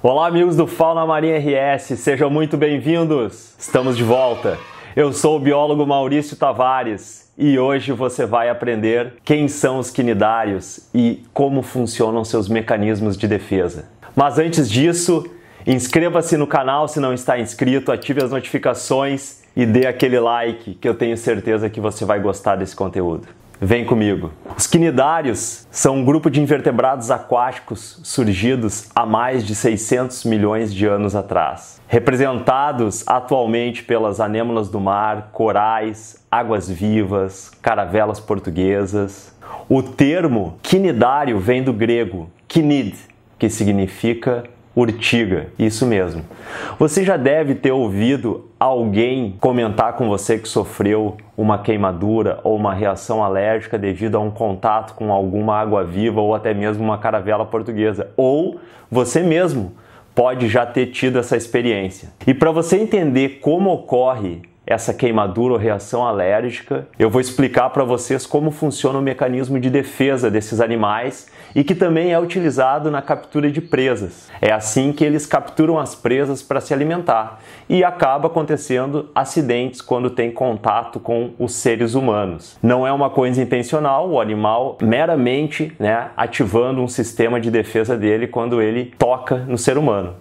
Olá, amigos do Fauna Marinha RS, sejam muito bem-vindos! Estamos de volta. Eu sou o biólogo Maurício Tavares e hoje você vai aprender quem são os quinidários e como funcionam seus mecanismos de defesa. Mas antes disso, inscreva-se no canal se não está inscrito, ative as notificações e dê aquele like que eu tenho certeza que você vai gostar desse conteúdo. Vem comigo. Os quinidários são um grupo de invertebrados aquáticos surgidos há mais de 600 milhões de anos atrás, representados atualmente pelas anêmonas do mar, corais, águas-vivas, caravelas portuguesas. O termo quinidário vem do grego kinid, que significa urtiga, isso mesmo. Você já deve ter ouvido alguém comentar com você que sofreu uma queimadura ou uma reação alérgica devido a um contato com alguma água viva ou até mesmo uma caravela portuguesa, ou você mesmo pode já ter tido essa experiência. E para você entender como ocorre essa queimadura ou reação alérgica, eu vou explicar para vocês como funciona o mecanismo de defesa desses animais e que também é utilizado na captura de presas. É assim que eles capturam as presas para se alimentar e acaba acontecendo acidentes quando tem contato com os seres humanos. Não é uma coisa intencional, o animal meramente né, ativando um sistema de defesa dele quando ele toca no ser humano.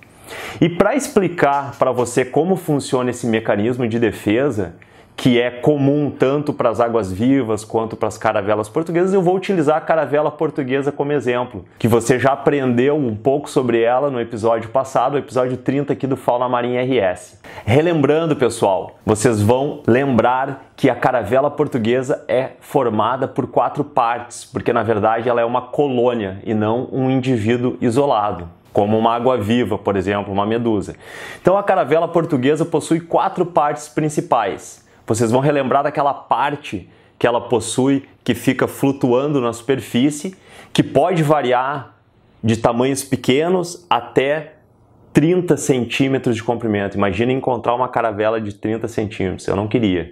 E para explicar para você como funciona esse mecanismo de defesa, que é comum tanto para as águas vivas quanto para as caravelas portuguesas, eu vou utilizar a caravela portuguesa como exemplo, que você já aprendeu um pouco sobre ela no episódio passado, o episódio 30 aqui do Fauna Marinha RS. Relembrando, pessoal, vocês vão lembrar que a caravela portuguesa é formada por quatro partes, porque na verdade ela é uma colônia e não um indivíduo isolado como uma água-viva, por exemplo, uma medusa. Então a caravela portuguesa possui quatro partes principais. Vocês vão relembrar daquela parte que ela possui que fica flutuando na superfície, que pode variar de tamanhos pequenos até 30 centímetros de comprimento. Imagina encontrar uma caravela de 30 centímetros. Eu não queria.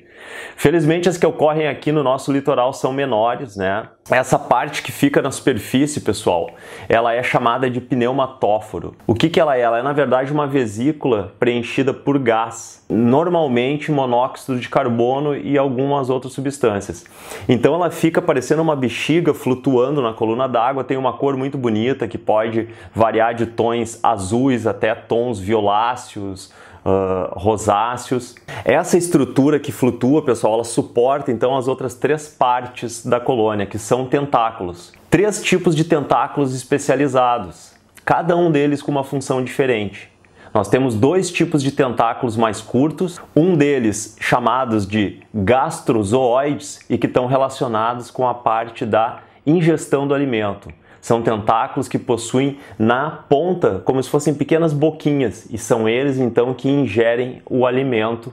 Felizmente, as que ocorrem aqui no nosso litoral são menores, né? Essa parte que fica na superfície, pessoal, ela é chamada de pneumatóforo. O que, que ela é? Ela é, na verdade, uma vesícula preenchida por gás, normalmente monóxido de carbono e algumas outras substâncias. Então, ela fica parecendo uma bexiga flutuando na coluna d'água, tem uma cor muito bonita que pode variar de tons azuis até tons violáceos, uh, rosáceos. Essa estrutura que flutua, pessoal, ela suporta então as outras três partes da colônia, que são tentáculos. Três tipos de tentáculos especializados, cada um deles com uma função diferente. Nós temos dois tipos de tentáculos mais curtos, um deles chamados de gastrozooides e que estão relacionados com a parte da ingestão do alimento. São tentáculos que possuem na ponta como se fossem pequenas boquinhas e são eles então que ingerem o alimento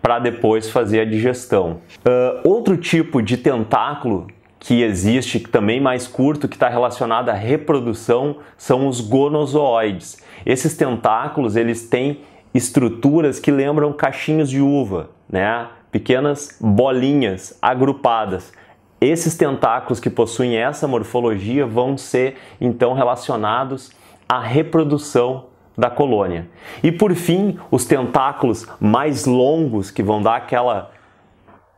para depois fazer a digestão. Uh, outro tipo de tentáculo que existe, também mais curto, que está relacionado à reprodução, são os gonozoides. Esses tentáculos eles têm estruturas que lembram cachinhos de uva, né? pequenas bolinhas agrupadas. Esses tentáculos que possuem essa morfologia vão ser então relacionados à reprodução da colônia. E por fim, os tentáculos mais longos que vão dar aquela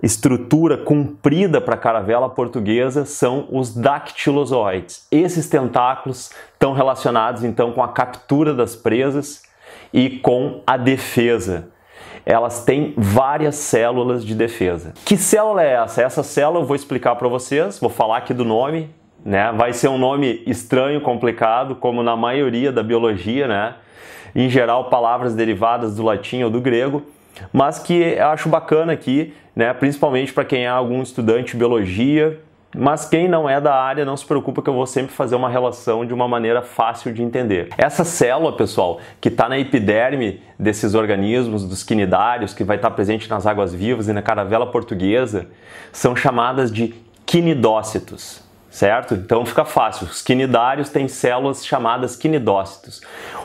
estrutura comprida para a caravela portuguesa são os dactilozoides. Esses tentáculos estão relacionados então com a captura das presas e com a defesa elas têm várias células de defesa. Que célula é essa? Essa célula eu vou explicar para vocês, vou falar aqui do nome, né? Vai ser um nome estranho, complicado, como na maioria da biologia, né? Em geral, palavras derivadas do latim ou do grego, mas que eu acho bacana aqui, né? Principalmente para quem é algum estudante de biologia, mas quem não é da área, não se preocupa que eu vou sempre fazer uma relação de uma maneira fácil de entender. Essa célula, pessoal, que está na epiderme desses organismos, dos quinidários, que vai estar tá presente nas águas vivas e na caravela portuguesa, são chamadas de quinidócitos certo? Então fica fácil. Os quinidários têm células chamadas quinidócitos.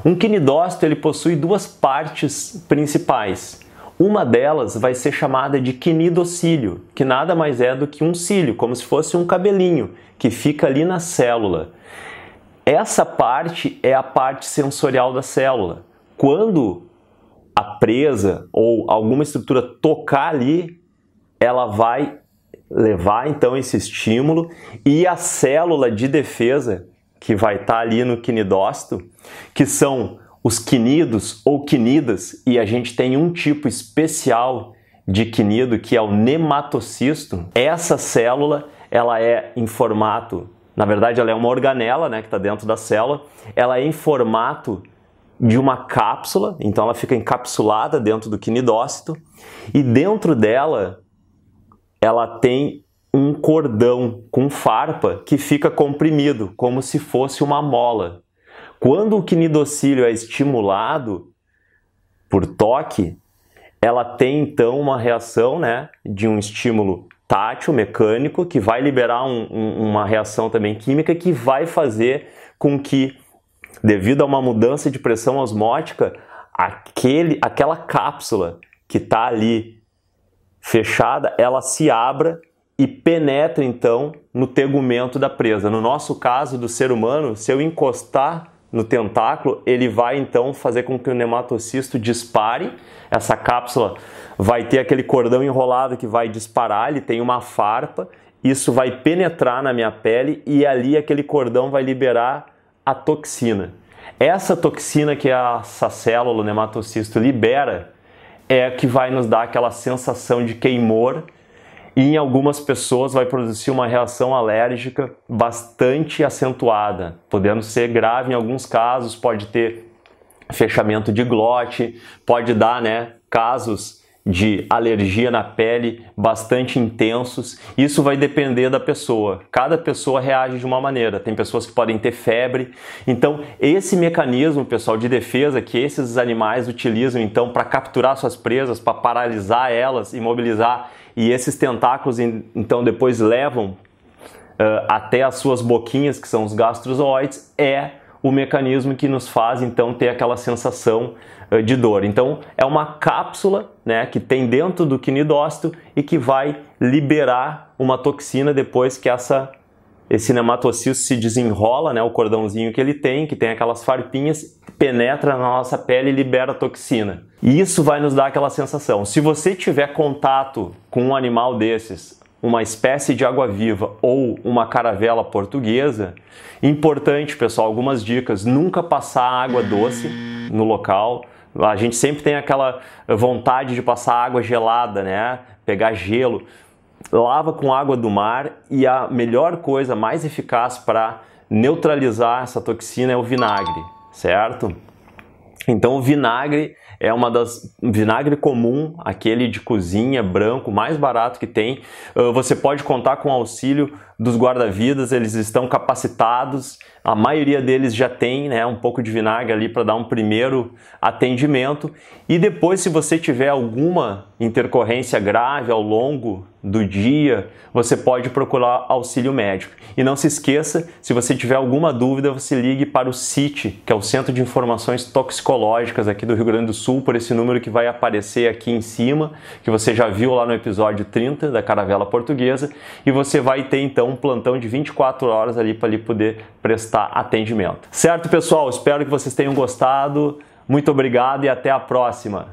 Um quinidócito ele possui duas partes principais. Uma delas vai ser chamada de quinidocílio, que nada mais é do que um cílio, como se fosse um cabelinho que fica ali na célula. essa parte é a parte sensorial da célula. Quando a presa ou alguma estrutura tocar ali, ela vai levar então esse estímulo e a célula de defesa que vai estar tá ali no quinidócito, que são os quinidos ou quinidas, e a gente tem um tipo especial de quinido que é o nematocisto. Essa célula, ela é em formato, na verdade ela é uma organela, né, que está dentro da célula, ela é em formato de uma cápsula, então ela fica encapsulada dentro do quinidócito, e dentro dela ela tem um cordão com farpa que fica comprimido, como se fosse uma mola. Quando o quinidocílio é estimulado por toque, ela tem então uma reação né, de um estímulo tátil, mecânico, que vai liberar um, um, uma reação também química que vai fazer com que, devido a uma mudança de pressão osmótica, aquele, aquela cápsula que está ali fechada, ela se abra e penetra então no tegumento da presa. No nosso caso do ser humano, se eu encostar no tentáculo, ele vai então fazer com que o nematocisto dispare. Essa cápsula vai ter aquele cordão enrolado que vai disparar, ele tem uma farpa, isso vai penetrar na minha pele e ali aquele cordão vai liberar a toxina. Essa toxina que essa célula, o nematocisto, libera é que vai nos dar aquela sensação de queimor e em algumas pessoas vai produzir uma reação alérgica bastante acentuada, podendo ser grave em alguns casos, pode ter fechamento de glote, pode dar, né, casos de alergia na pele bastante intensos. Isso vai depender da pessoa. Cada pessoa reage de uma maneira. Tem pessoas que podem ter febre. Então, esse mecanismo, pessoal, de defesa que esses animais utilizam então para capturar suas presas, para paralisar elas, imobilizar e esses tentáculos então depois levam uh, até as suas boquinhas, que são os gastrozoides, é o mecanismo que nos faz então ter aquela sensação de dor. Então é uma cápsula né, que tem dentro do quinidócito e que vai liberar uma toxina depois que essa esse nematocisto se desenrola, né, o cordãozinho que ele tem, que tem aquelas farpinhas, penetra na nossa pele e libera toxina. E isso vai nos dar aquela sensação. Se você tiver contato com um animal desses, uma espécie de água-viva ou uma caravela portuguesa, importante, pessoal, algumas dicas: nunca passar água doce no local. A gente sempre tem aquela vontade de passar água gelada, né? Pegar gelo lava com água do mar e a melhor coisa, mais eficaz para neutralizar essa toxina é o vinagre, certo? Então o vinagre é uma das vinagre comum, aquele de cozinha branco, mais barato que tem. Ah, você pode contar com o auxílio dos guarda-vidas, eles estão capacitados. A maioria deles já tem, né, um pouco de vinagre ali para dar um primeiro atendimento. E depois, se você tiver alguma intercorrência grave ao longo do dia, você pode procurar auxílio médico. E não se esqueça, se você tiver alguma dúvida, você ligue para o CIT, que é o Centro de Informações Toxicológicas aqui do Rio Grande do Sul, por esse número que vai aparecer aqui em cima, que você já viu lá no episódio 30 da Caravela Portuguesa, e você vai ter então um plantão de 24 horas ali para poder prestar atendimento. Certo, pessoal? Espero que vocês tenham gostado. Muito obrigado e até a próxima.